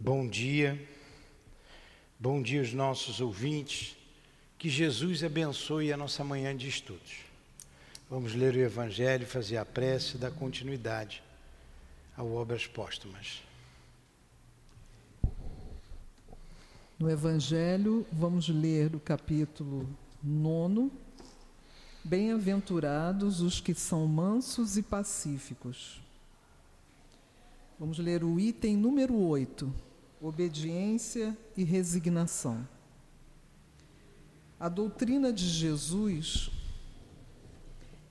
Bom dia, bom dia aos nossos ouvintes, que Jesus abençoe a nossa manhã de estudos. Vamos ler o Evangelho, fazer a prece e dar continuidade ao Obras Póstumas. No Evangelho, vamos ler o capítulo 9. Bem-aventurados os que são mansos e pacíficos. Vamos ler o item número 8 obediência e resignação. A doutrina de Jesus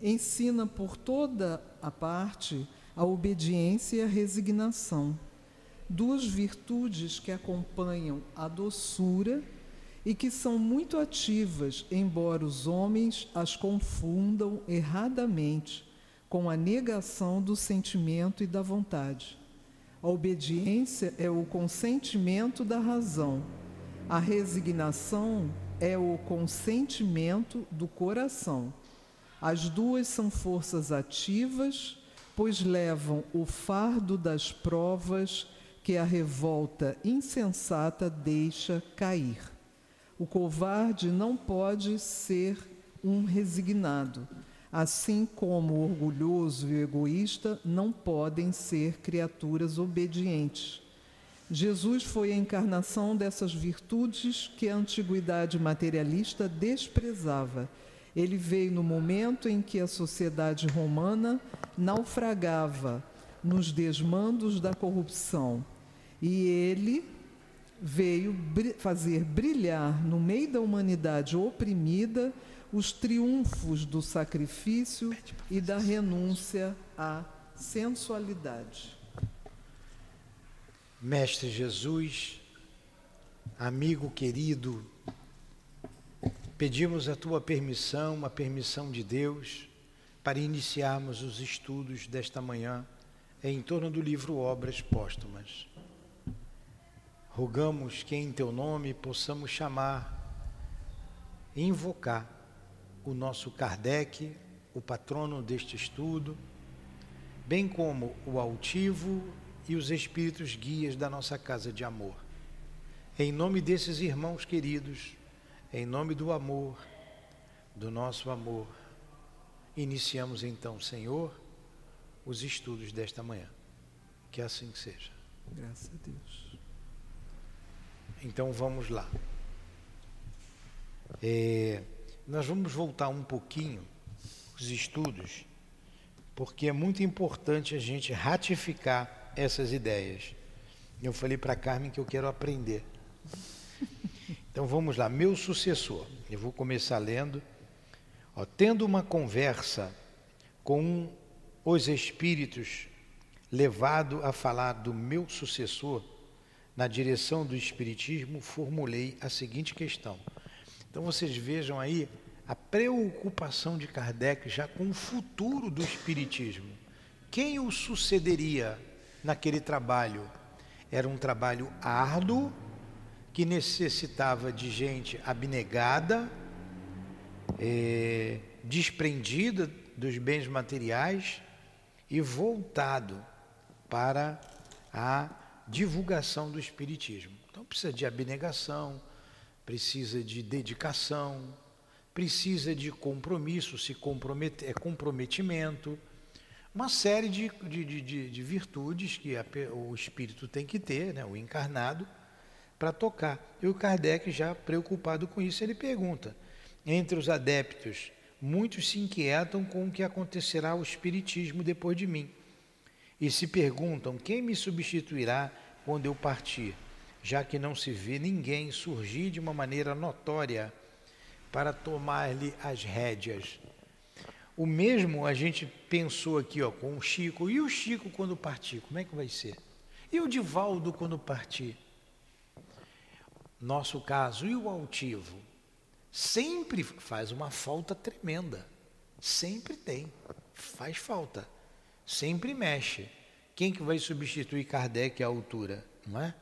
ensina por toda a parte a obediência e a resignação, duas virtudes que acompanham a doçura e que são muito ativas, embora os homens as confundam erradamente com a negação do sentimento e da vontade. A obediência é o consentimento da razão. A resignação é o consentimento do coração. As duas são forças ativas, pois levam o fardo das provas que a revolta insensata deixa cair. O covarde não pode ser um resignado, assim como o orgulhoso e egoísta não podem ser criaturas obedientes. Jesus foi a encarnação dessas virtudes que a antiguidade materialista desprezava. Ele veio no momento em que a sociedade romana naufragava nos desmandos da corrupção. E ele veio fazer brilhar no meio da humanidade oprimida os triunfos do sacrifício e da renúncia à sensualidade. Mestre Jesus, amigo querido, pedimos a tua permissão, a permissão de Deus, para iniciarmos os estudos desta manhã em torno do livro Obras Póstumas. Rogamos que em teu nome possamos chamar, invocar o nosso Kardec, o patrono deste estudo, bem como o altivo e os espíritos guias da nossa casa de amor. Em nome desses irmãos queridos, em nome do amor, do nosso amor, iniciamos então, Senhor, os estudos desta manhã. Que assim seja. Graças a Deus. Então vamos lá. É, nós vamos voltar um pouquinho os estudos, porque é muito importante a gente ratificar essas ideias. Eu falei para Carmen que eu quero aprender. Então vamos lá, meu sucessor. Eu vou começar lendo. Ó, tendo uma conversa com os espíritos, levado a falar do meu sucessor, na direção do Espiritismo, formulei a seguinte questão: então vocês vejam aí a preocupação de Kardec já com o futuro do Espiritismo. Quem o sucederia naquele trabalho? Era um trabalho árduo, que necessitava de gente abnegada, é, desprendida dos bens materiais e voltado para a divulgação do Espiritismo. Então precisa de abnegação, precisa de dedicação, precisa de compromisso, se comprometer, é comprometimento, uma série de, de, de, de virtudes que a, o espírito tem que ter, né, o encarnado, para tocar. E o Kardec, já preocupado com isso, ele pergunta: entre os adeptos, muitos se inquietam com o que acontecerá ao espiritismo depois de mim. E se perguntam: quem me substituirá quando eu partir? Já que não se vê ninguém surgir de uma maneira notória para tomar-lhe as rédeas. O mesmo a gente pensou aqui ó, com o Chico. E o Chico quando partir, como é que vai ser? E o Divaldo quando partir? Nosso caso, e o altivo? Sempre faz uma falta tremenda. Sempre tem. Faz falta. Sempre mexe. Quem que vai substituir Kardec à altura? Não é?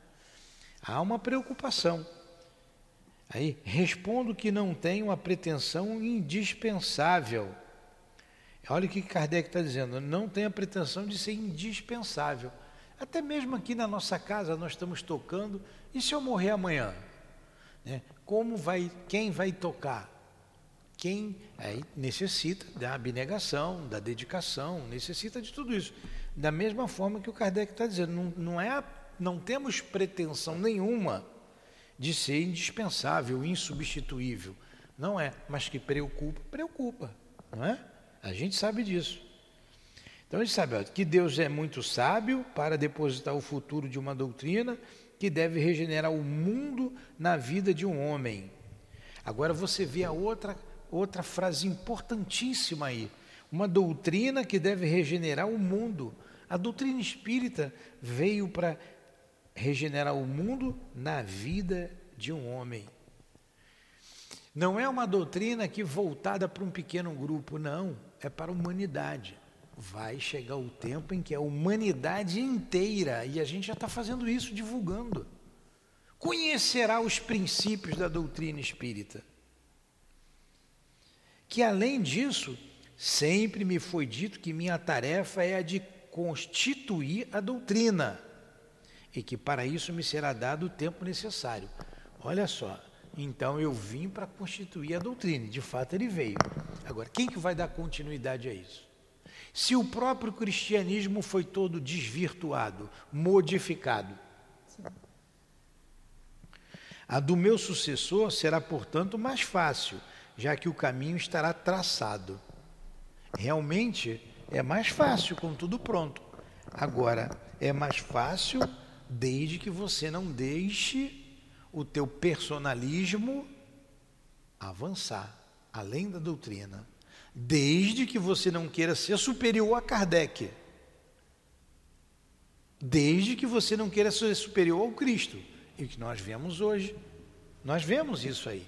Há uma preocupação. Aí, respondo que não tenho a pretensão indispensável. Olha o que Kardec está dizendo, não tenho a pretensão de ser indispensável. Até mesmo aqui na nossa casa nós estamos tocando. E se eu morrer amanhã? Né? Como vai, quem vai tocar? Quem aí necessita da abnegação, da dedicação, necessita de tudo isso. Da mesma forma que o Kardec está dizendo, não, não, é, não temos pretensão nenhuma de ser indispensável, insubstituível. Não é, mas que preocupa, preocupa, não é? A gente sabe disso. Então a gente sabe ó, que Deus é muito sábio para depositar o futuro de uma doutrina que deve regenerar o mundo na vida de um homem. Agora você vê a outra outra frase importantíssima aí. Uma doutrina que deve regenerar o mundo. A doutrina espírita veio para regenerar o mundo na vida de um homem. Não é uma doutrina que voltada para um pequeno grupo, não, é para a humanidade. Vai chegar o tempo em que a humanidade inteira, e a gente já está fazendo isso, divulgando, conhecerá os princípios da doutrina espírita que além disso, sempre me foi dito que minha tarefa é a de constituir a doutrina e que para isso me será dado o tempo necessário. Olha só, então eu vim para constituir a doutrina, de fato ele veio. Agora, quem que vai dar continuidade a isso? Se o próprio cristianismo foi todo desvirtuado, modificado, a do meu sucessor será, portanto, mais fácil já que o caminho estará traçado. Realmente é mais fácil com tudo pronto. Agora, é mais fácil desde que você não deixe o teu personalismo avançar além da doutrina. Desde que você não queira ser superior a Kardec. Desde que você não queira ser superior ao Cristo. E o que nós vemos hoje. Nós vemos isso aí.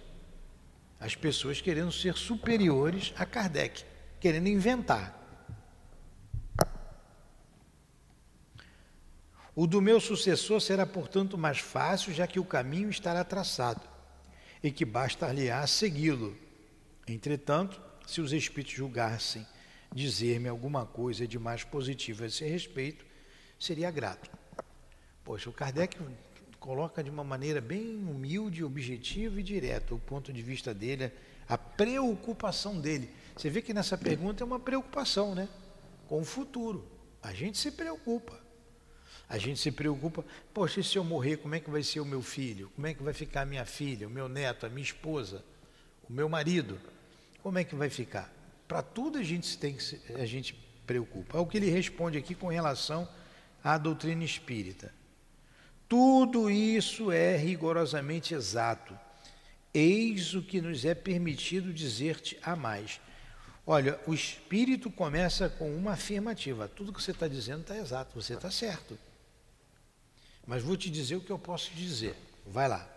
As pessoas querendo ser superiores a Kardec, querendo inventar. O do meu sucessor será, portanto, mais fácil, já que o caminho estará traçado e que basta-lhe-á segui-lo. Entretanto, se os espíritos julgassem dizer-me alguma coisa de mais positiva a esse respeito, seria grato. Poxa, o Kardec coloca de uma maneira bem humilde, objetiva e direta o ponto de vista dele, a preocupação dele. Você vê que nessa pergunta é uma preocupação, né? Com o futuro. A gente se preocupa. A gente se preocupa, poxa, e se eu morrer, como é que vai ser o meu filho? Como é que vai ficar a minha filha, o meu neto, a minha esposa, o meu marido? Como é que vai ficar? Para tudo a gente tem que a gente preocupa. É o que ele responde aqui com relação à doutrina espírita. Tudo isso é rigorosamente exato. Eis o que nos é permitido dizer-te a mais. Olha, o espírito começa com uma afirmativa. Tudo que você está dizendo está exato, você está certo. Mas vou te dizer o que eu posso dizer. Vai lá.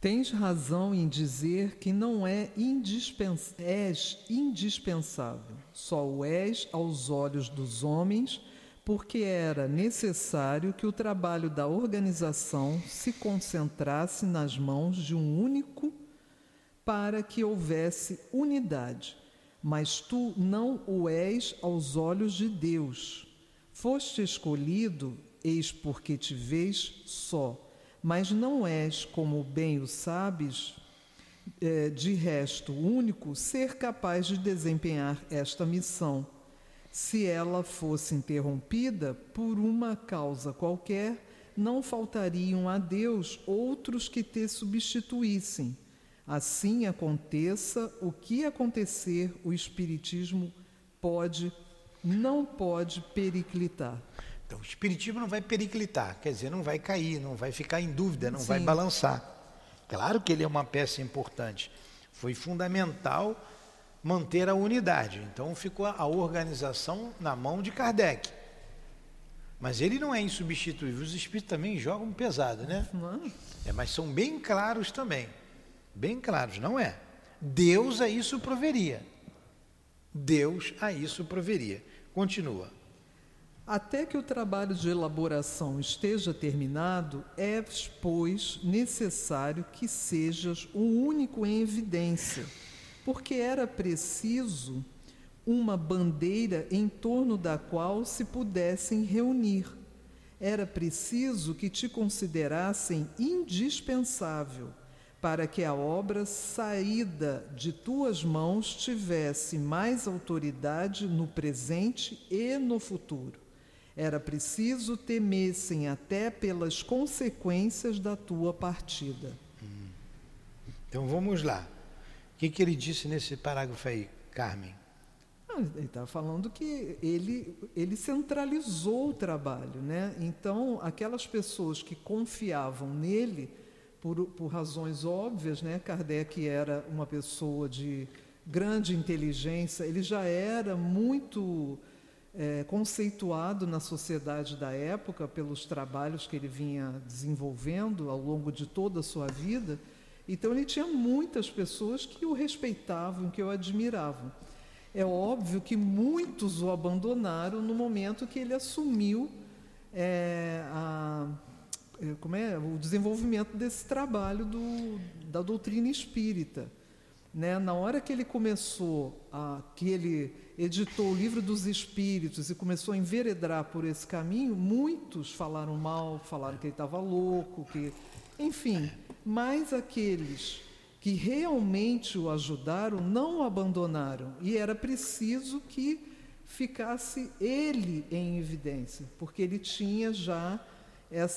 Tens razão em dizer que não é indispens és indispensável, só o és aos olhos dos homens porque era necessário que o trabalho da organização se concentrasse nas mãos de um único para que houvesse unidade. Mas tu não o és aos olhos de Deus. Foste escolhido, eis porque te vês só, mas não és, como bem o sabes, eh, de resto único, ser capaz de desempenhar esta missão se ela fosse interrompida por uma causa qualquer, não faltariam a Deus outros que te substituíssem. Assim aconteça o que acontecer, o Espiritismo pode, não pode periclitar. Então, o Espiritismo não vai periclitar, quer dizer, não vai cair, não vai ficar em dúvida, não Sim. vai balançar. Claro que ele é uma peça importante. Foi fundamental manter a unidade. Então ficou a organização na mão de Kardec. Mas ele não é insubstituível. Os espíritos também jogam pesado, né? É, mas são bem claros também. Bem claros, não é? Deus a isso proveria. Deus a isso proveria. Continua. Até que o trabalho de elaboração esteja terminado, é, pois, necessário que sejas o único em evidência porque era preciso uma bandeira em torno da qual se pudessem reunir. Era preciso que te considerassem indispensável para que a obra saída de tuas mãos tivesse mais autoridade no presente e no futuro. Era preciso temessem até pelas consequências da tua partida. Então vamos lá. O que, que ele disse nesse parágrafo aí, Carmen? Ah, ele está falando que ele, ele centralizou o trabalho, né? Então, aquelas pessoas que confiavam nele, por, por razões óbvias, né? Kardec era uma pessoa de grande inteligência, ele já era muito é, conceituado na sociedade da época pelos trabalhos que ele vinha desenvolvendo ao longo de toda a sua vida. Então, ele tinha muitas pessoas que o respeitavam, que o admiravam. É óbvio que muitos o abandonaram no momento que ele assumiu é, a, é, como é, o desenvolvimento desse trabalho do, da doutrina espírita. Né? Na hora que ele começou, a, que ele editou o livro dos Espíritos e começou a enveredar por esse caminho, muitos falaram mal, falaram que ele estava louco, que, enfim, mas aqueles que realmente o ajudaram não o abandonaram e era preciso que ficasse ele em evidência, porque ele tinha já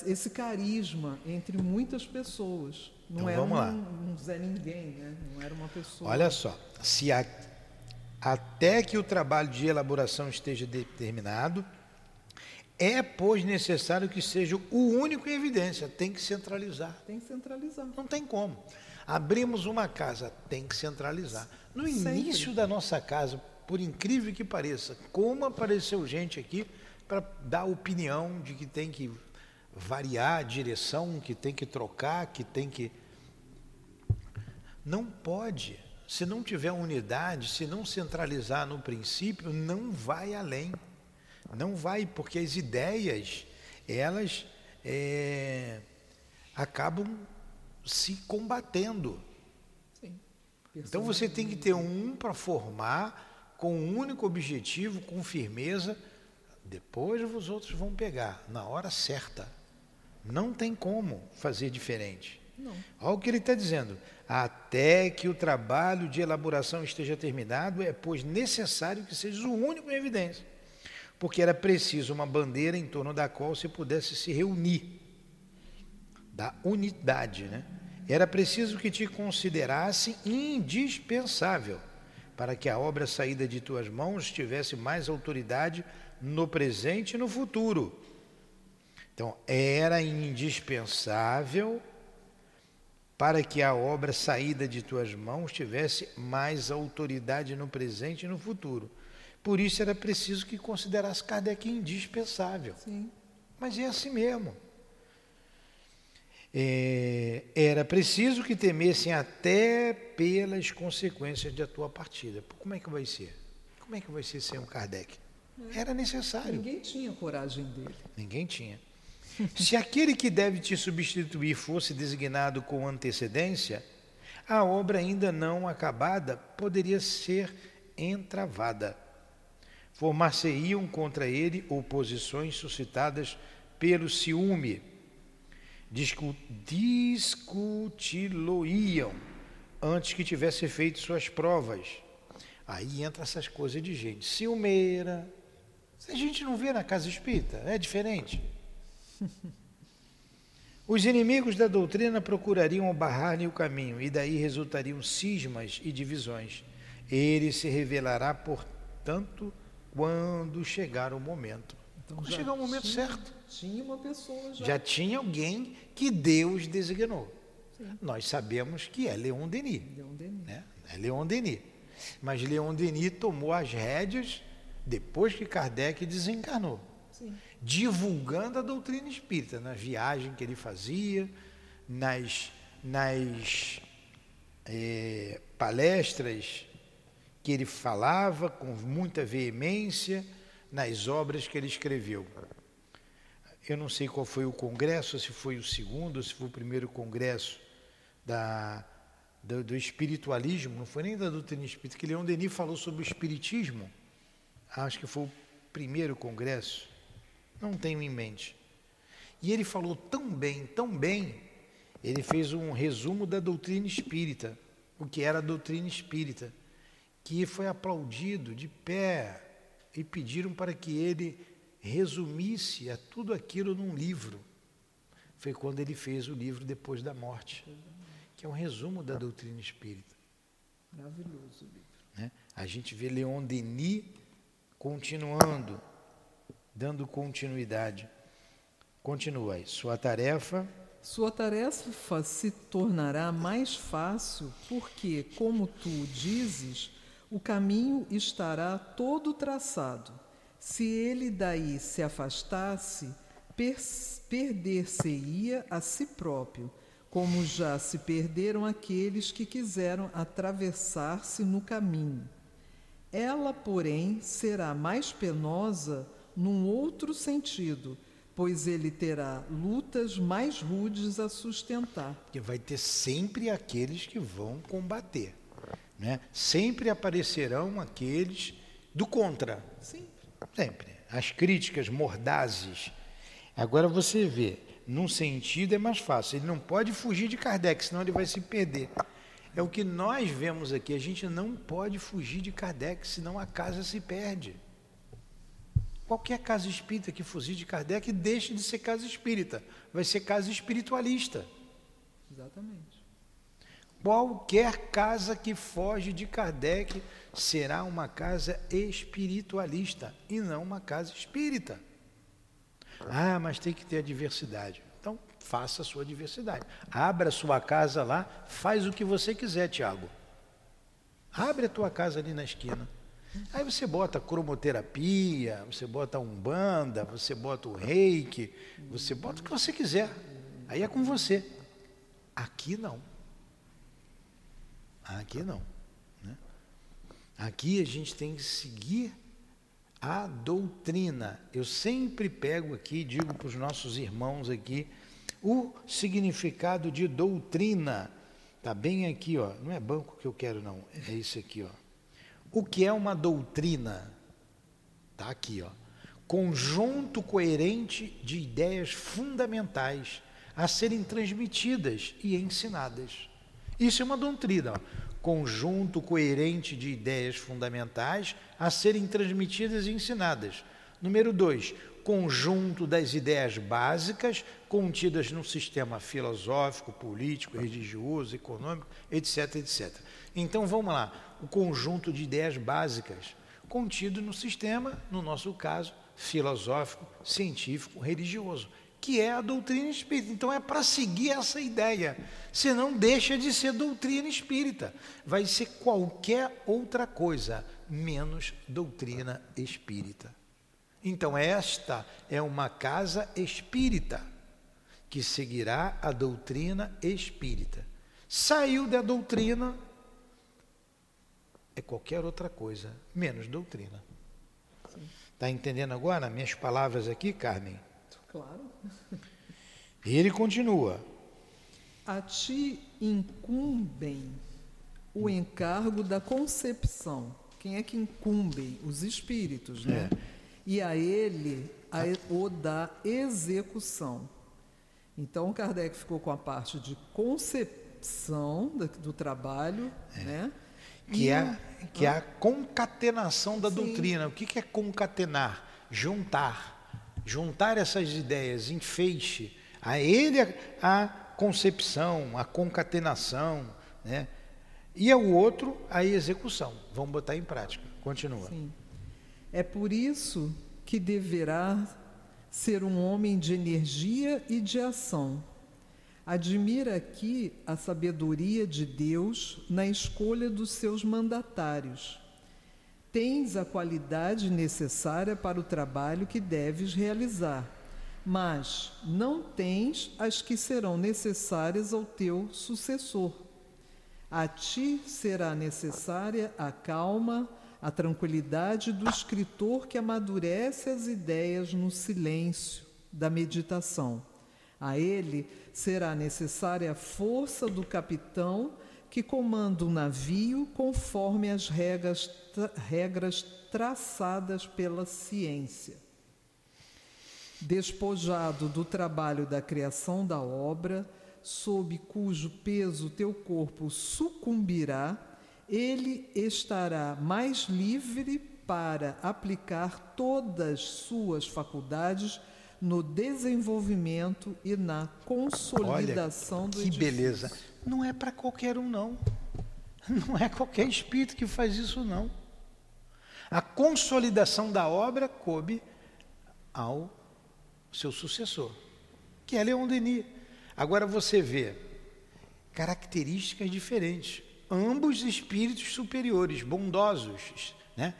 esse carisma entre muitas pessoas. Não então, era vamos um, lá. um Zé Ninguém, né? não era uma pessoa. Olha só, se a, até que o trabalho de elaboração esteja determinado, é, pois, necessário que seja o único em evidência, tem que centralizar. Tem que centralizar. Não tem como. Abrimos uma casa, tem que centralizar. No Sempre. início da nossa casa, por incrível que pareça, como apareceu gente aqui para dar opinião de que tem que variar a direção, que tem que trocar, que tem que. Não pode. Se não tiver unidade, se não centralizar no princípio, não vai além. Não vai, porque as ideias, elas é, acabam se combatendo. Sim. Então você tem que ter um para formar com um único objetivo, com firmeza. Depois os outros vão pegar na hora certa. Não tem como fazer diferente. Não. Olha o que ele está dizendo. Até que o trabalho de elaboração esteja terminado, é pois necessário que seja o único em evidência. Porque era preciso uma bandeira em torno da qual se pudesse se reunir. Da unidade, né? Era preciso que te considerasse indispensável para que a obra saída de tuas mãos tivesse mais autoridade no presente e no futuro. Então, era indispensável para que a obra saída de tuas mãos tivesse mais autoridade no presente e no futuro. Por isso era preciso que considerasse Kardec indispensável. Sim. Mas é assim mesmo. É, era preciso que temessem até pelas consequências da tua partida. Como é que vai ser? Como é que vai ser ser um Kardec? Era necessário. Ninguém tinha coragem dele. Ninguém tinha. Se aquele que deve te substituir fosse designado com antecedência, a obra ainda não acabada poderia ser entravada. Formar-se-iam contra ele oposições suscitadas pelo ciúme. Discu Discuti-lo-iam antes que tivesse feito suas provas. Aí entra essas coisas de gente ciumeira. A gente não vê na casa espírita, é diferente. Os inimigos da doutrina procurariam barrar-lhe o caminho, e daí resultariam cismas e divisões. Ele se revelará, portanto, quando chegar o momento. Então, quando já chegar o momento tinha- certo. Tinha uma pessoa já. Já tinha alguém que Deus designou. Nós sabemos que é Leon Denis. Leon Denis. Né? É Leon Denis. Mas Leon Denis tomou as rédeas depois que Kardec desencarnou Sim. Divulgando a doutrina espírita, na viagem que ele fazia, nas, nas eh, palestras que ele falava com muita veemência, nas obras que ele escreveu. Eu não sei qual foi o congresso, se foi o segundo, se foi o primeiro congresso da, do, do, espiritualismo, não foi nem da doutrina espírita, que Leon Denis falou sobre o espiritismo, acho que foi o primeiro congresso, não tenho em mente. E ele falou tão bem, tão bem, ele fez um resumo da doutrina espírita, o que era a doutrina espírita, que foi aplaudido de pé e pediram para que ele resumisse a tudo aquilo num livro. Foi quando ele fez o livro Depois da Morte que é um resumo da doutrina espírita. Maravilhoso o livro. Né? A gente vê Leon Denis continuando, dando continuidade. Continua aí. Sua tarefa. Sua tarefa se tornará mais fácil porque, como tu dizes, o caminho estará todo traçado. Se ele daí se afastasse, perder-se-ia a si próprio como já se perderam aqueles que quiseram atravessar-se no caminho. Ela, porém, será mais penosa num outro sentido, pois ele terá lutas mais rudes a sustentar. Que vai ter sempre aqueles que vão combater. Né? Sempre aparecerão aqueles do contra. Sempre. Sempre. As críticas mordazes. Agora você vê, num sentido é mais fácil. Ele não pode fugir de Kardec, senão ele vai se perder. É o que nós vemos aqui. A gente não pode fugir de Kardec, senão a casa se perde. Qualquer casa espírita que fugir de Kardec deixa de ser casa espírita, vai ser casa espiritualista. Exatamente. Qualquer casa que foge de Kardec será uma casa espiritualista e não uma casa espírita. Ah, mas tem que ter a diversidade. Então, faça a sua diversidade. Abra a sua casa lá, faz o que você quiser, Tiago. Abre a tua casa ali na esquina. Aí você bota cromoterapia, você bota umbanda, você bota o reiki, você bota o que você quiser. Aí é com você. Aqui não. Aqui não. Né? Aqui a gente tem que seguir a doutrina. Eu sempre pego aqui, digo para os nossos irmãos aqui, o significado de doutrina. Está bem aqui, ó. Não é banco que eu quero, não. É isso aqui, ó. O que é uma doutrina? Está aqui, ó. Conjunto coerente de ideias fundamentais a serem transmitidas e ensinadas. Isso é uma doutrina. Ó conjunto coerente de ideias fundamentais a serem transmitidas e ensinadas. Número dois, conjunto das ideias básicas contidas no sistema filosófico, político, religioso, econômico, etc, etc. Então vamos lá, o conjunto de ideias básicas contido no sistema, no nosso caso, filosófico, científico, religioso que é a doutrina espírita. Então é para seguir essa ideia. Senão deixa de ser doutrina espírita. Vai ser qualquer outra coisa, menos doutrina espírita. Então esta é uma casa espírita que seguirá a doutrina espírita. Saiu da doutrina é qualquer outra coisa, menos doutrina. Está entendendo agora minhas palavras aqui, Carmen? Claro. E ele continua: A ti incumbem o encargo da concepção. Quem é que incumbem? Os espíritos, né? É. E a ele a, o da execução. Então, Kardec ficou com a parte de concepção do, do trabalho, é. né? Que, é, que é a concatenação da Sim. doutrina. O que, é concatenar? Juntar juntar essas ideias em feixe, a ele a, a concepção, a concatenação, né? e ao outro a execução. Vamos botar em prática. Continua. Sim. É por isso que deverá ser um homem de energia e de ação. Admira aqui a sabedoria de Deus na escolha dos seus mandatários tens a qualidade necessária para o trabalho que deves realizar, mas não tens as que serão necessárias ao teu sucessor. A ti será necessária a calma, a tranquilidade do escritor que amadurece as ideias no silêncio da meditação. A ele será necessária a força do capitão que comanda o navio conforme as regras, tra regras traçadas pela ciência. Despojado do trabalho da criação da obra, sob cujo peso teu corpo sucumbirá, ele estará mais livre para aplicar todas suas faculdades no desenvolvimento e na consolidação Olha, do que edifício. beleza. Não é para qualquer um, não. Não é qualquer espírito que faz isso, não. A consolidação da obra coube ao seu sucessor, que é Leon Denis. Agora você vê características diferentes. Ambos espíritos superiores, bondosos, né?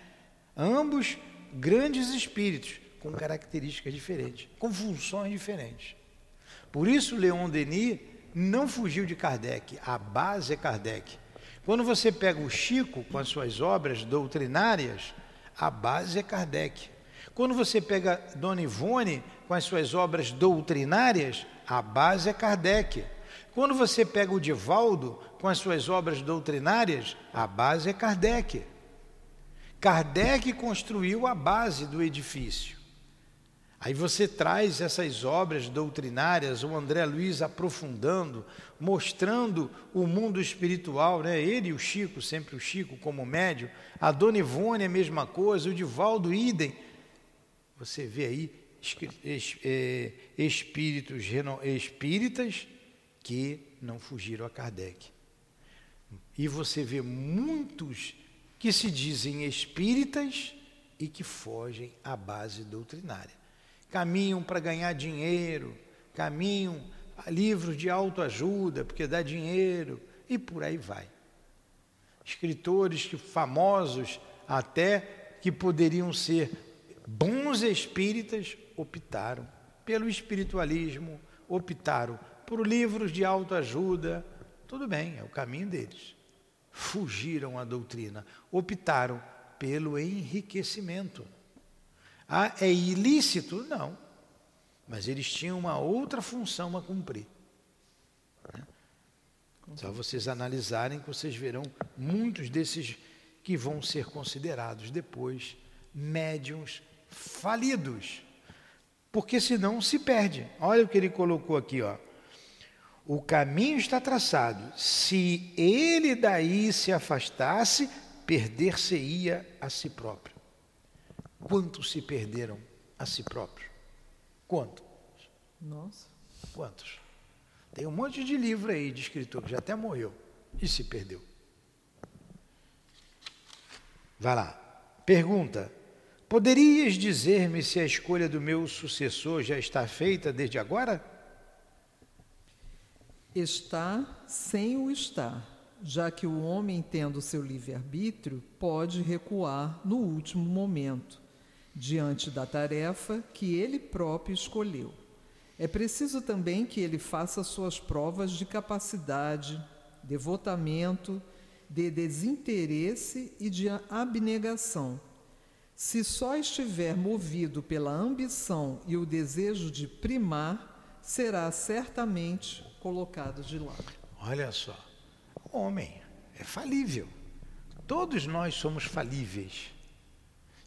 Ambos grandes espíritos, com características diferentes, com funções diferentes. Por isso, Leon Denis não fugiu de Kardec, a base é Kardec. Quando você pega o Chico com as suas obras doutrinárias, a base é Kardec. Quando você pega Dona Ivone com as suas obras doutrinárias, a base é Kardec. Quando você pega o Divaldo com as suas obras doutrinárias, a base é Kardec. Kardec construiu a base do edifício. Aí você traz essas obras doutrinárias, o André Luiz aprofundando, mostrando o mundo espiritual, né? ele e o Chico, sempre o Chico como médio, a Dona Ivone a mesma coisa, o Divaldo idem. Você vê aí é, espíritos espíritas que não fugiram a Kardec. E você vê muitos que se dizem espíritas e que fogem à base doutrinária caminham para ganhar dinheiro, caminham a livros de autoajuda, porque dá dinheiro, e por aí vai. Escritores que, famosos até que poderiam ser bons espíritas optaram pelo espiritualismo, optaram por livros de autoajuda, tudo bem, é o caminho deles. Fugiram à doutrina, optaram pelo enriquecimento. Ah, é ilícito? Não. Mas eles tinham uma outra função a cumprir. Né? Só vocês analisarem que vocês verão muitos desses que vão ser considerados depois médiums falidos. Porque senão se perde. Olha o que ele colocou aqui, ó. O caminho está traçado. Se ele daí se afastasse, perder-se-ia a si próprio. Quantos se perderam a si próprios? Quantos? Nossa. Quantos? Tem um monte de livro aí de escritor que já até morreu e se perdeu. Vai lá. Pergunta: Poderias dizer-me se a escolha do meu sucessor já está feita desde agora? Está sem o estar, já que o homem, tendo seu livre-arbítrio, pode recuar no último momento diante da tarefa que ele próprio escolheu. É preciso também que ele faça suas provas de capacidade, devotamento, de desinteresse e de abnegação. Se só estiver movido pela ambição e o desejo de primar, será certamente colocado de lado. Olha só, o homem é falível. Todos nós somos falíveis.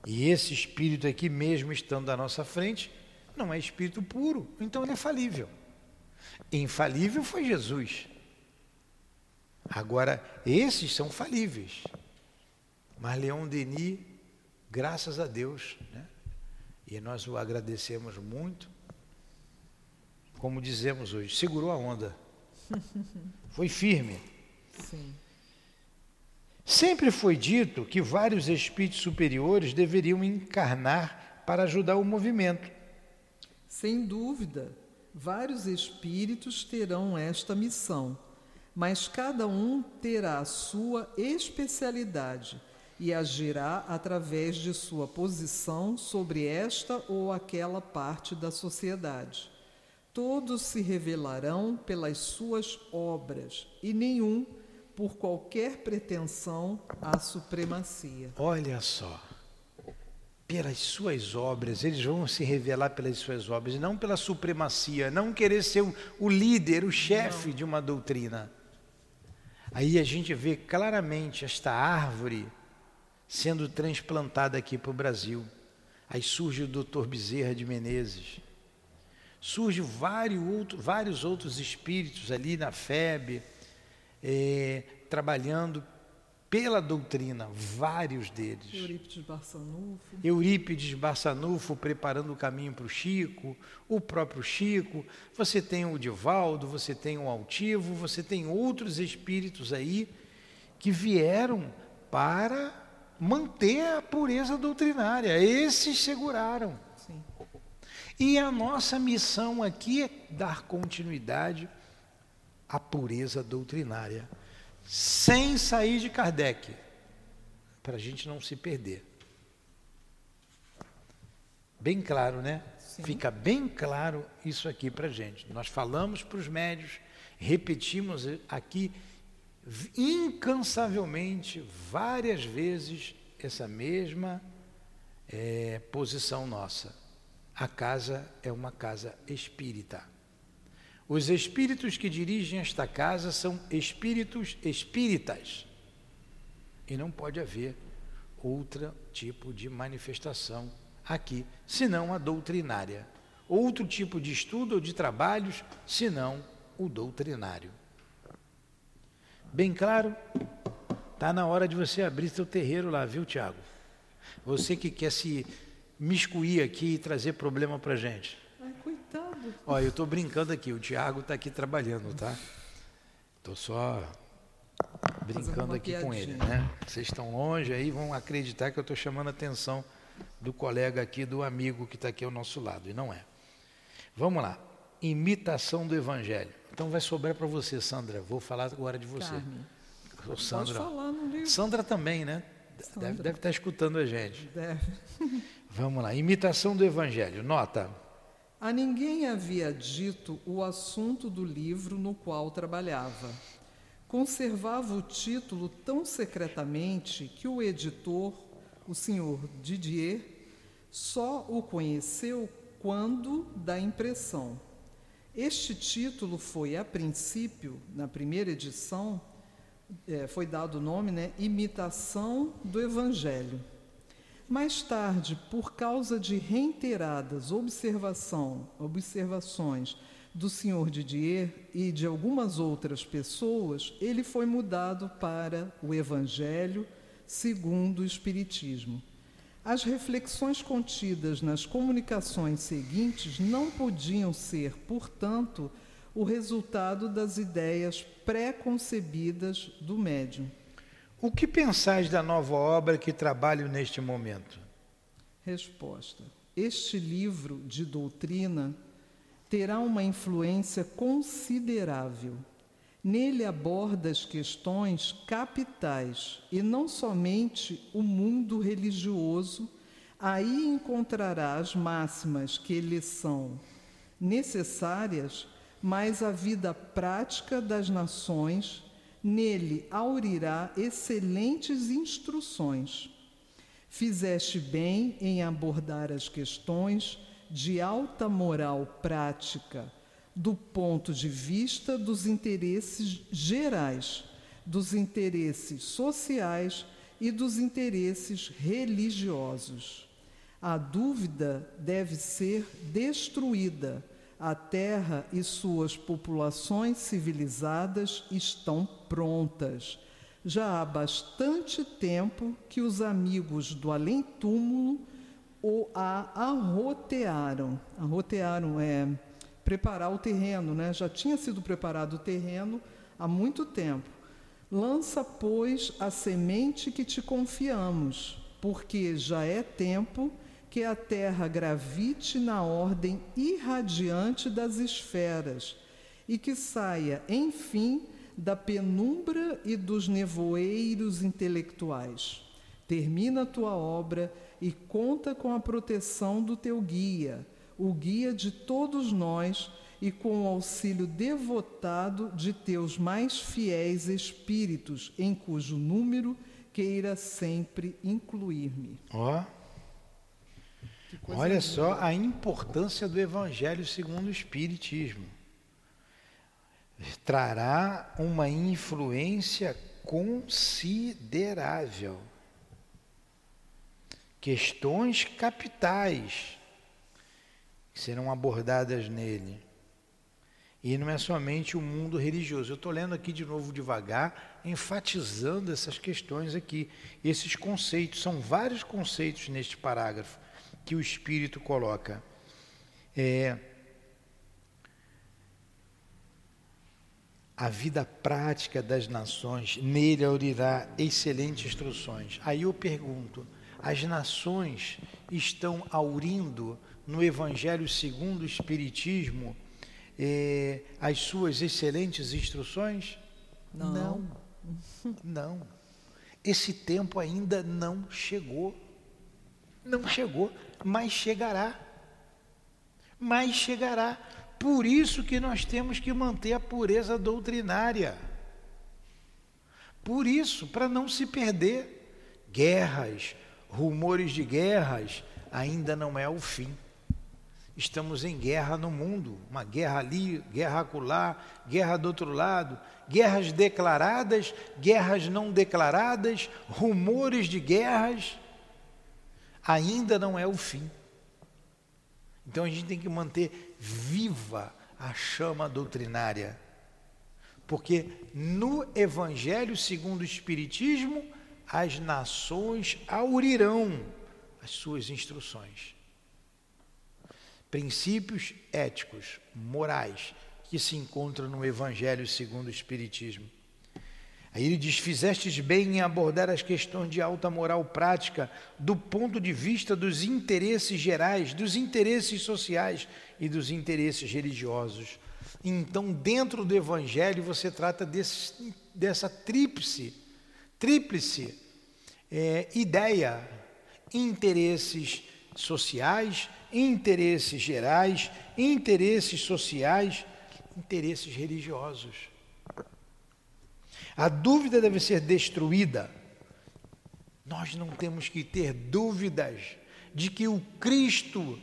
E esse espírito aqui, mesmo estando à nossa frente, não é espírito puro, então ele é falível. Infalível foi Jesus. Agora, esses são falíveis. Mas Leon Denis, graças a Deus, né? e nós o agradecemos muito, como dizemos hoje, segurou a onda. Foi firme. Sim. Sempre foi dito que vários espíritos superiores deveriam encarnar para ajudar o movimento. Sem dúvida, vários espíritos terão esta missão, mas cada um terá a sua especialidade e agirá através de sua posição sobre esta ou aquela parte da sociedade. Todos se revelarão pelas suas obras e nenhum por qualquer pretensão à supremacia. Olha só, pelas suas obras, eles vão se revelar pelas suas obras, não pela supremacia, não querer ser o, o líder, o chefe de uma doutrina. Aí a gente vê claramente esta árvore sendo transplantada aqui para o Brasil. Aí surge o doutor Bezerra de Menezes. Surge vários, outro, vários outros espíritos ali na FEB, é, trabalhando pela doutrina, vários deles. Eurípides Barçanufo. Eurípides Barçanufo preparando o caminho para o Chico, o próprio Chico, você tem o Divaldo, você tem o Altivo, você tem outros espíritos aí que vieram para manter a pureza doutrinária. Esses seguraram. Sim. E a nossa missão aqui é dar continuidade à pureza doutrinária sem sair de Kardec, para a gente não se perder. Bem claro, né? Sim. Fica bem claro isso aqui para a gente. Nós falamos para os médios, repetimos aqui incansavelmente, várias vezes, essa mesma é, posição nossa. A casa é uma casa espírita. Os espíritos que dirigem esta casa são espíritos espíritas. E não pode haver outro tipo de manifestação aqui, senão a doutrinária. Outro tipo de estudo ou de trabalhos, senão o doutrinário. Bem claro? Está na hora de você abrir seu terreiro lá, viu, Tiago? Você que quer se miscuir aqui e trazer problema para gente. Olha, eu estou brincando aqui, o Tiago está aqui trabalhando, tá? Estou só brincando aqui com ele, né? Vocês estão longe aí, vão acreditar que eu estou chamando a atenção do colega aqui, do amigo que está aqui ao nosso lado, e não é. Vamos lá, imitação do Evangelho. Então vai sobrar para você, Sandra. Vou falar agora de você. Carmen. Sandra. No livro. Sandra também, né? Sandra. Deve, deve estar escutando a gente. Deve. Vamos lá, imitação do Evangelho. Nota. A ninguém havia dito o assunto do livro no qual trabalhava. Conservava o título tão secretamente que o editor, o senhor Didier, só o conheceu quando da impressão. Este título foi, a princípio, na primeira edição, é, foi dado o nome, né, Imitação do Evangelho. Mais tarde, por causa de reiteradas observação, observações do senhor Didier e de algumas outras pessoas, ele foi mudado para o Evangelho segundo o Espiritismo. As reflexões contidas nas comunicações seguintes não podiam ser, portanto, o resultado das ideias pré-concebidas do médium. O que pensais da nova obra que trabalho neste momento? Resposta: Este livro de doutrina terá uma influência considerável. Nele aborda as questões capitais e não somente o mundo religioso. Aí encontrará as máximas que lhe são necessárias, mas a vida prática das nações nele aurirá excelentes instruções. Fizeste bem em abordar as questões de alta moral prática do ponto de vista dos interesses gerais, dos interesses sociais e dos interesses religiosos. A dúvida deve ser destruída a terra e suas populações civilizadas estão prontas. Já há bastante tempo que os amigos do além-túmulo o a arrotearam. Arrotearam é preparar o terreno, né? Já tinha sido preparado o terreno há muito tempo. Lança, pois, a semente que te confiamos, porque já é tempo que a Terra gravite na ordem irradiante das esferas e que saia, enfim, da penumbra e dos nevoeiros intelectuais. Termina a tua obra e conta com a proteção do teu guia, o guia de todos nós, e com o auxílio devotado de teus mais fiéis espíritos, em cujo número queira sempre incluir-me. Ó. Oh. Olha só a importância do Evangelho segundo o Espiritismo. trará uma influência considerável. Questões capitais que serão abordadas nele. E não é somente o mundo religioso. Eu estou lendo aqui de novo devagar, enfatizando essas questões aqui, esses conceitos. São vários conceitos neste parágrafo que o Espírito coloca. É, a vida prática das nações, nele aurirá excelentes instruções. Aí eu pergunto: as nações estão aurindo no Evangelho segundo o Espiritismo eh, as suas excelentes instruções? Não. não. Não. Esse tempo ainda não chegou. Não chegou, mas chegará. Mas chegará. Por isso que nós temos que manter a pureza doutrinária. Por isso, para não se perder. Guerras, rumores de guerras, ainda não é o fim. Estamos em guerra no mundo, uma guerra ali, guerra acolá, guerra do outro lado, guerras declaradas, guerras não declaradas, rumores de guerras. Ainda não é o fim. Então a gente tem que manter viva a chama doutrinária. Porque no Evangelho segundo o Espiritismo, as nações aurirão as suas instruções princípios éticos, morais, que se encontram no Evangelho segundo o Espiritismo. Aí ele diz: Fizestes bem em abordar as questões de alta moral prática do ponto de vista dos interesses gerais, dos interesses sociais e dos interesses religiosos. Então, dentro do Evangelho, você trata desse, dessa tríplice, tríplice é, ideia: interesses sociais, interesses gerais, interesses sociais, interesses religiosos. A dúvida deve ser destruída. Nós não temos que ter dúvidas de que o Cristo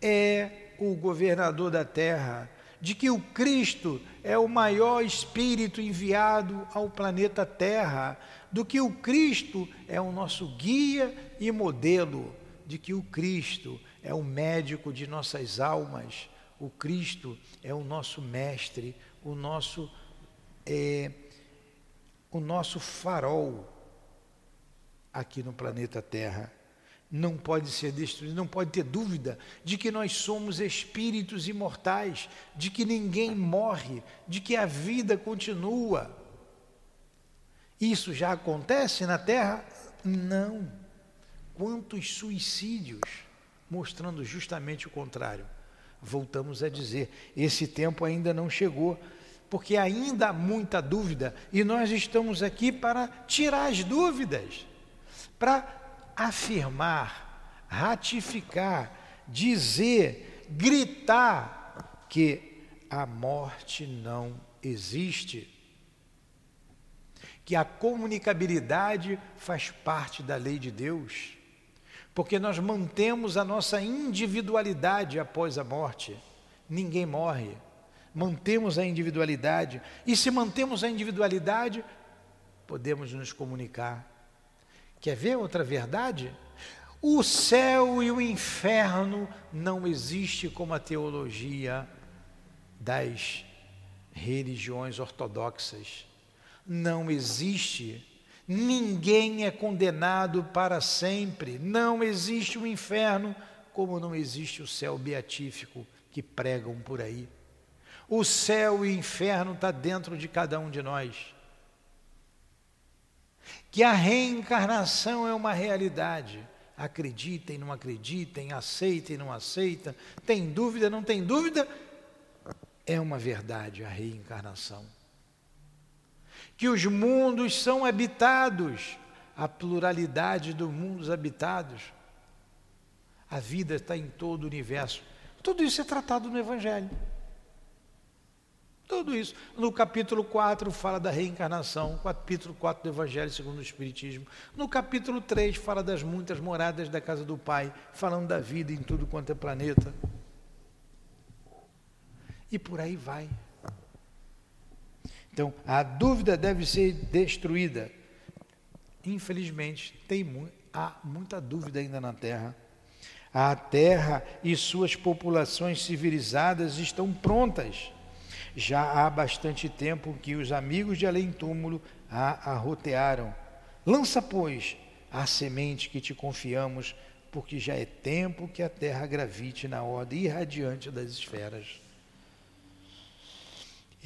é o governador da terra, de que o Cristo é o maior espírito enviado ao planeta Terra, do que o Cristo é o nosso guia e modelo, de que o Cristo é o médico de nossas almas, o Cristo é o nosso mestre, o nosso é, o nosso farol aqui no planeta Terra. Não pode ser destruído, não pode ter dúvida de que nós somos espíritos imortais, de que ninguém morre, de que a vida continua. Isso já acontece na Terra? Não. Quantos suicídios? mostrando justamente o contrário. Voltamos a dizer: esse tempo ainda não chegou, porque ainda há muita dúvida e nós estamos aqui para tirar as dúvidas, para afirmar, ratificar, dizer, gritar que a morte não existe. Que a comunicabilidade faz parte da lei de Deus porque nós mantemos a nossa individualidade após a morte. Ninguém morre. Mantemos a individualidade. E se mantemos a individualidade, podemos nos comunicar. Quer ver outra verdade? O céu e o inferno não existe como a teologia das religiões ortodoxas. Não existe Ninguém é condenado para sempre. Não existe o inferno, como não existe o céu beatífico que pregam por aí. O céu e o inferno está dentro de cada um de nós. Que a reencarnação é uma realidade. Acreditem, não acreditem, aceitem, não aceitem, tem dúvida, não tem dúvida, é uma verdade a reencarnação que os mundos são habitados, a pluralidade dos mundos habitados. A vida está em todo o universo. Tudo isso é tratado no Evangelho. Tudo isso. No capítulo 4 fala da reencarnação, capítulo 4 do Evangelho segundo o Espiritismo. No capítulo 3 fala das muitas moradas da casa do Pai, falando da vida em tudo quanto é planeta. E por aí vai. Então, a dúvida deve ser destruída. Infelizmente, tem há muita dúvida ainda na Terra. A Terra e suas populações civilizadas estão prontas. Já há bastante tempo que os amigos de além-túmulo a arrotearam. Lança, pois, a semente que te confiamos, porque já é tempo que a Terra gravite na ordem irradiante das esferas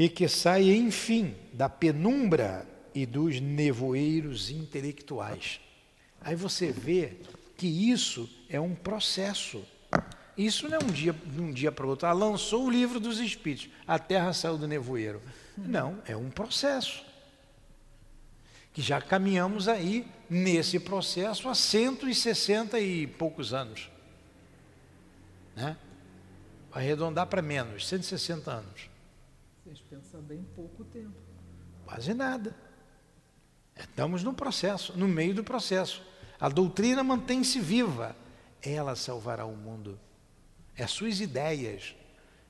e que saia, enfim, da penumbra e dos nevoeiros intelectuais. Aí você vê que isso é um processo. Isso não é um dia, de um dia para o outro. Ah, lançou o livro dos Espíritos, a terra saiu do nevoeiro. Não, é um processo. Que já caminhamos aí nesse processo há 160 e poucos anos. Né? Arredondar para menos, 160 anos. Vocês pensam bem pouco tempo. Quase nada. Estamos no processo, no meio do processo. A doutrina mantém-se viva. Ela salvará o mundo. É suas ideias.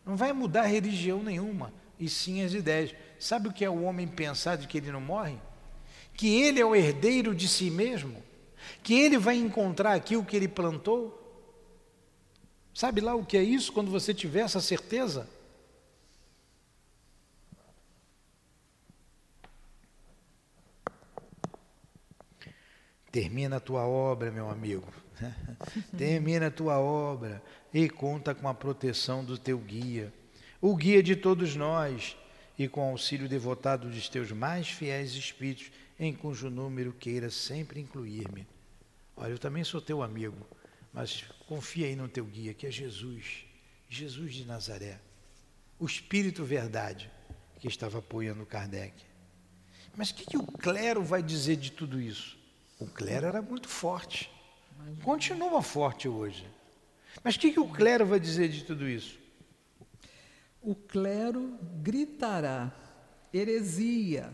Não vai mudar religião nenhuma, e sim as ideias. Sabe o que é o homem pensar de que ele não morre? Que ele é o herdeiro de si mesmo? Que ele vai encontrar aquilo que ele plantou? Sabe lá o que é isso quando você tiver essa certeza? Termina a tua obra, meu amigo. Termina a tua obra e conta com a proteção do teu guia, o guia de todos nós, e com o auxílio devotado dos teus mais fiéis espíritos, em cujo número queira sempre incluir-me. Olha, eu também sou teu amigo, mas confia aí no teu guia, que é Jesus, Jesus de Nazaré, o Espírito Verdade que estava apoiando Kardec. Mas o que, que o clero vai dizer de tudo isso? O clero era muito forte. Continua forte hoje. Mas o que, que o clero vai dizer de tudo isso? O clero gritará heresia,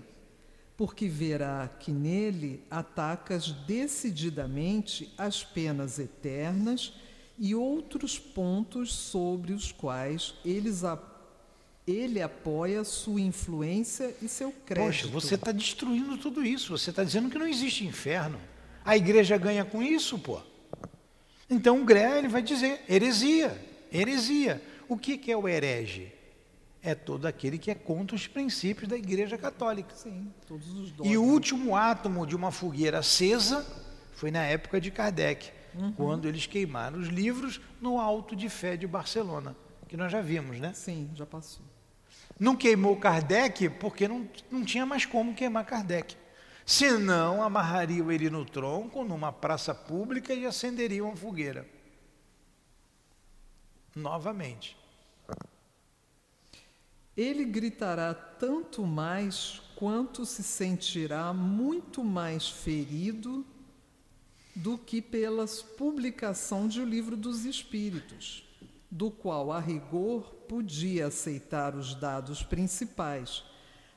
porque verá que nele atacas decididamente as penas eternas e outros pontos sobre os quais eles ele apoia sua influência e seu crédito. Poxa, você está destruindo tudo isso. Você está dizendo que não existe inferno. A igreja ganha com isso, pô. Então o Gré ele vai dizer heresia, heresia. O que, que é o herege? É todo aquele que é contra os princípios da Igreja Católica. Sim, todos os dogmas. E o último átomo de uma fogueira acesa foi na época de Kardec, uhum. quando eles queimaram os livros no Alto de Fé de Barcelona, que nós já vimos, né? Sim, já passou. Não queimou Kardec porque não, não tinha mais como queimar Kardec. Senão, amarrariam ele no tronco, numa praça pública e acenderiam uma fogueira. Novamente. Ele gritará tanto mais quanto se sentirá muito mais ferido do que pela publicação de O Livro dos Espíritos do qual, a rigor, podia aceitar os dados principais,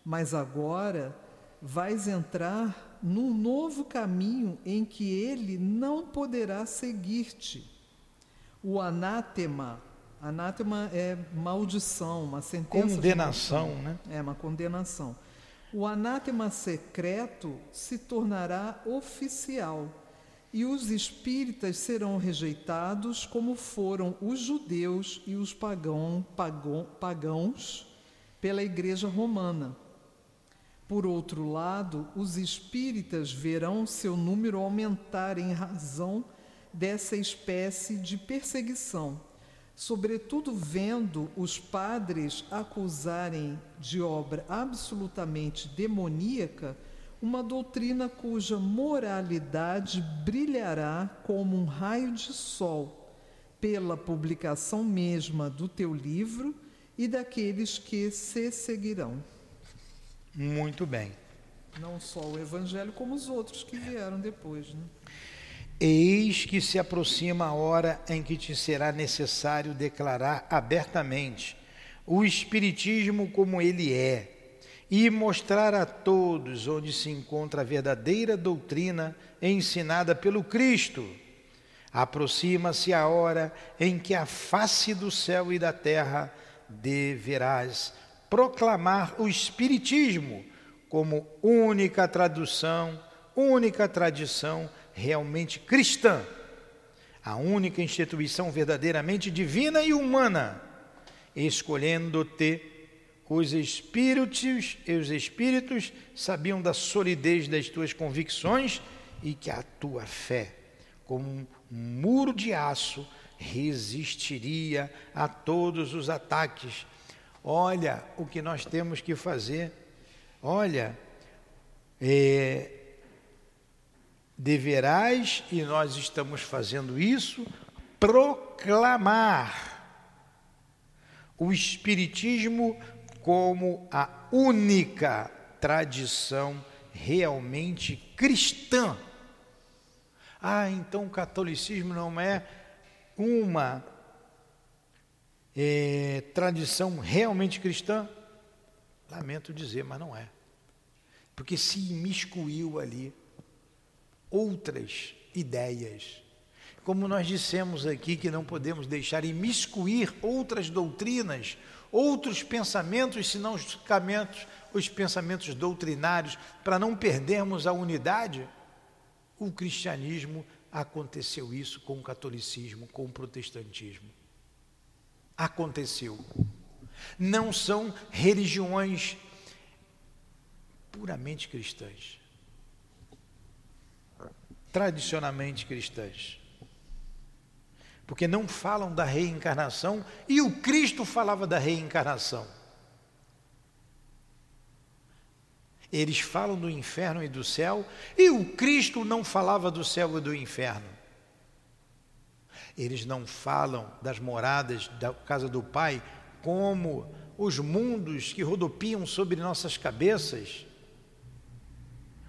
mas agora vais entrar num novo caminho em que ele não poderá seguir-te. O anátema, anátema é maldição, uma sentença. Condenação, né? É uma condenação. O anátema secreto se tornará oficial e os espíritas serão rejeitados como foram os judeus e os pagão, pagão, pagãos pela Igreja Romana. Por outro lado, os espíritas verão seu número aumentar em razão dessa espécie de perseguição, sobretudo vendo os padres acusarem de obra absolutamente demoníaca uma doutrina cuja moralidade brilhará como um raio de sol pela publicação mesma do teu livro e daqueles que se seguirão. Muito bem. Não só o Evangelho, como os outros que vieram depois. Né? Eis que se aproxima a hora em que te será necessário declarar abertamente o Espiritismo como ele é e mostrar a todos onde se encontra a verdadeira doutrina ensinada pelo Cristo. Aproxima-se a hora em que a face do céu e da terra deverás proclamar o Espiritismo como única tradução, única tradição realmente cristã, a única instituição verdadeiramente divina e humana, escolhendo-te os espíritos e os espíritos sabiam da solidez das tuas convicções e que a tua fé, como um muro de aço, resistiria a todos os ataques. Olha o que nós temos que fazer. Olha, é, deverás, e nós estamos fazendo isso, proclamar o Espiritismo como a única tradição realmente cristã. Ah, então o catolicismo não é uma é, tradição realmente cristã? Lamento dizer, mas não é. Porque se imiscuiu ali outras ideias. Como nós dissemos aqui que não podemos deixar imiscuir outras doutrinas, outros pensamentos, senão os pensamentos, os pensamentos doutrinários, para não perdermos a unidade, o cristianismo aconteceu isso com o catolicismo, com o protestantismo. Aconteceu. Não são religiões puramente cristãs, tradicionalmente cristãs porque não falam da reencarnação e o Cristo falava da reencarnação. Eles falam do inferno e do céu e o Cristo não falava do céu e do inferno. Eles não falam das moradas da casa do Pai como os mundos que rodopiam sobre nossas cabeças,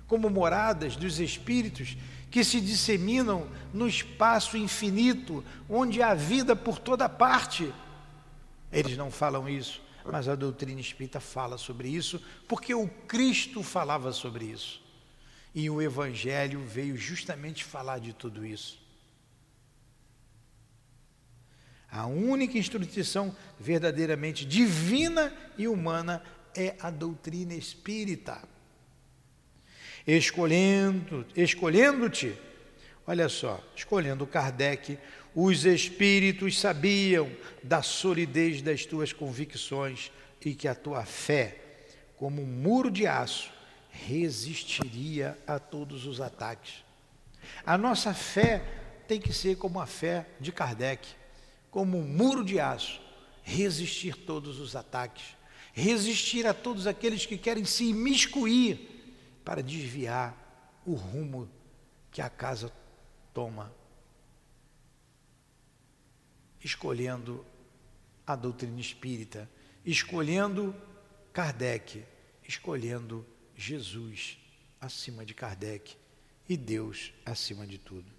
como moradas dos espíritos que se disseminam no espaço infinito, onde há vida por toda parte. Eles não falam isso, mas a doutrina espírita fala sobre isso, porque o Cristo falava sobre isso. E o Evangelho veio justamente falar de tudo isso. A única instituição verdadeiramente divina e humana é a doutrina espírita escolhendo, escolhendo-te, olha só, escolhendo Kardec, os espíritos sabiam da solidez das tuas convicções e que a tua fé, como um muro de aço, resistiria a todos os ataques. A nossa fé tem que ser como a fé de Kardec, como um muro de aço, resistir todos os ataques, resistir a todos aqueles que querem se imiscuir para desviar o rumo que a casa toma, escolhendo a doutrina espírita, escolhendo Kardec, escolhendo Jesus acima de Kardec e Deus acima de tudo.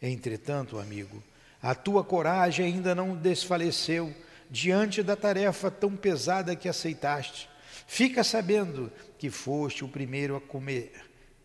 Entretanto, amigo, a tua coragem ainda não desfaleceu diante da tarefa tão pesada que aceitaste. Fica sabendo que foste o primeiro a comer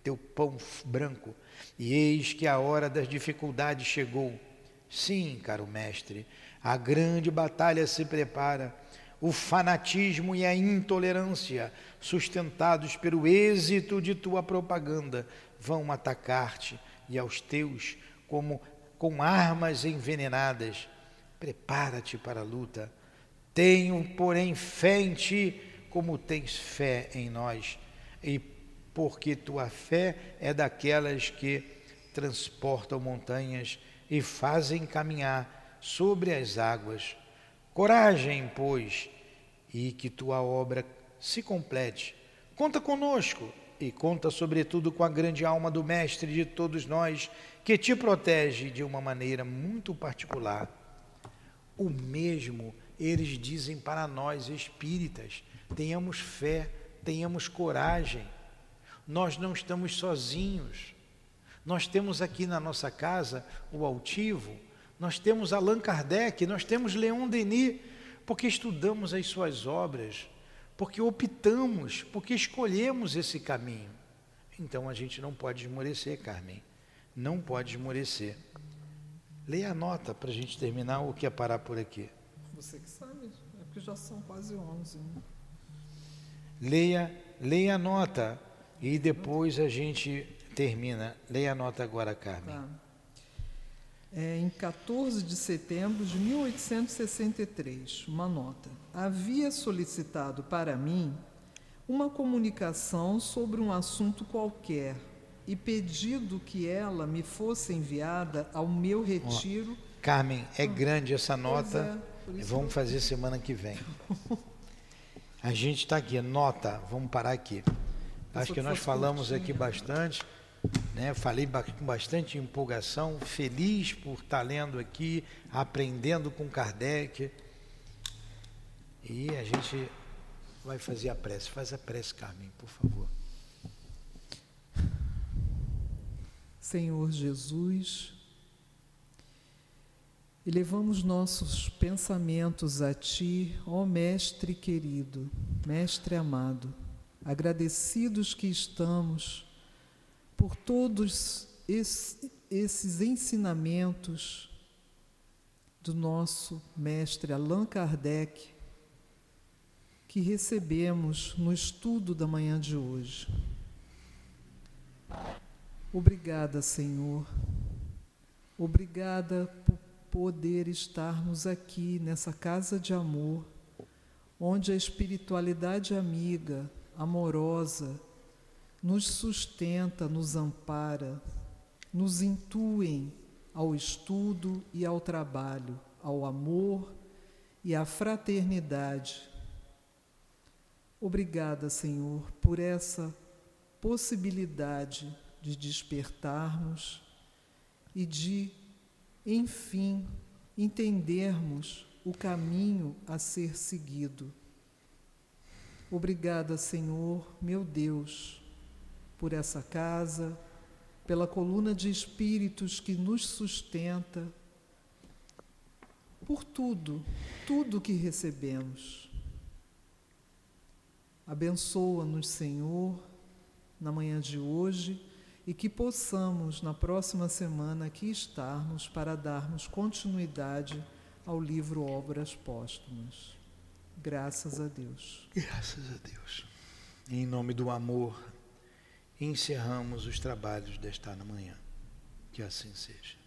teu pão branco, e eis que a hora das dificuldades chegou. Sim, caro mestre, a grande batalha se prepara. O fanatismo e a intolerância, sustentados pelo êxito de tua propaganda, vão atacar-te e aos teus como com armas envenenadas. Prepara-te para a luta. Tenho, porém, fé em ti como tens fé em nós, e porque tua fé é daquelas que transportam montanhas e fazem caminhar sobre as águas. Coragem, pois, e que tua obra se complete. Conta conosco e conta sobretudo com a grande alma do Mestre de todos nós, que te protege de uma maneira muito particular. O mesmo eles dizem para nós espíritas Tenhamos fé, tenhamos coragem. Nós não estamos sozinhos. Nós temos aqui na nossa casa o altivo, nós temos Allan Kardec, nós temos Leon Denis, porque estudamos as suas obras, porque optamos, porque escolhemos esse caminho. Então a gente não pode esmorecer, Carmen. Não pode esmorecer. Leia a nota para a gente terminar ou quer parar por aqui? Você que sabe que já são quase 11. Né? Leia, leia a nota e depois a gente termina. Leia a nota agora, Carmen. Tá. É, em 14 de setembro de 1863, uma nota. Havia solicitado para mim uma comunicação sobre um assunto qualquer e pedido que ela me fosse enviada ao meu retiro. Oh, Carmen, é grande essa nota. É, Vamos fazer semana que vem. A gente está aqui, nota, vamos parar aqui. Acho que nós falamos aqui bastante, né? Falei com bastante empolgação, feliz por estar lendo aqui, aprendendo com Kardec. E a gente vai fazer a prece. Faz a prece, Carmen, por favor. Senhor Jesus, elevamos nossos pensamentos a Ti, ó Mestre querido, Mestre amado, agradecidos que estamos por todos esses ensinamentos do nosso Mestre Allan Kardec que recebemos no estudo da manhã de hoje. Obrigada, Senhor. Obrigada por poder estarmos aqui nessa casa de amor, onde a espiritualidade amiga, amorosa, nos sustenta, nos ampara, nos intuem ao estudo e ao trabalho, ao amor e à fraternidade. Obrigada, Senhor, por essa possibilidade de despertarmos e de, enfim, entendermos o caminho a ser seguido. Obrigada, Senhor, meu Deus, por essa casa, pela coluna de espíritos que nos sustenta, por tudo, tudo que recebemos. Abençoa-nos, Senhor, na manhã de hoje e que possamos, na próxima semana, aqui estarmos para darmos continuidade ao livro Obras Póstumas. Graças a Deus. Graças a Deus. Em nome do amor, encerramos os trabalhos desta manhã. Que assim seja.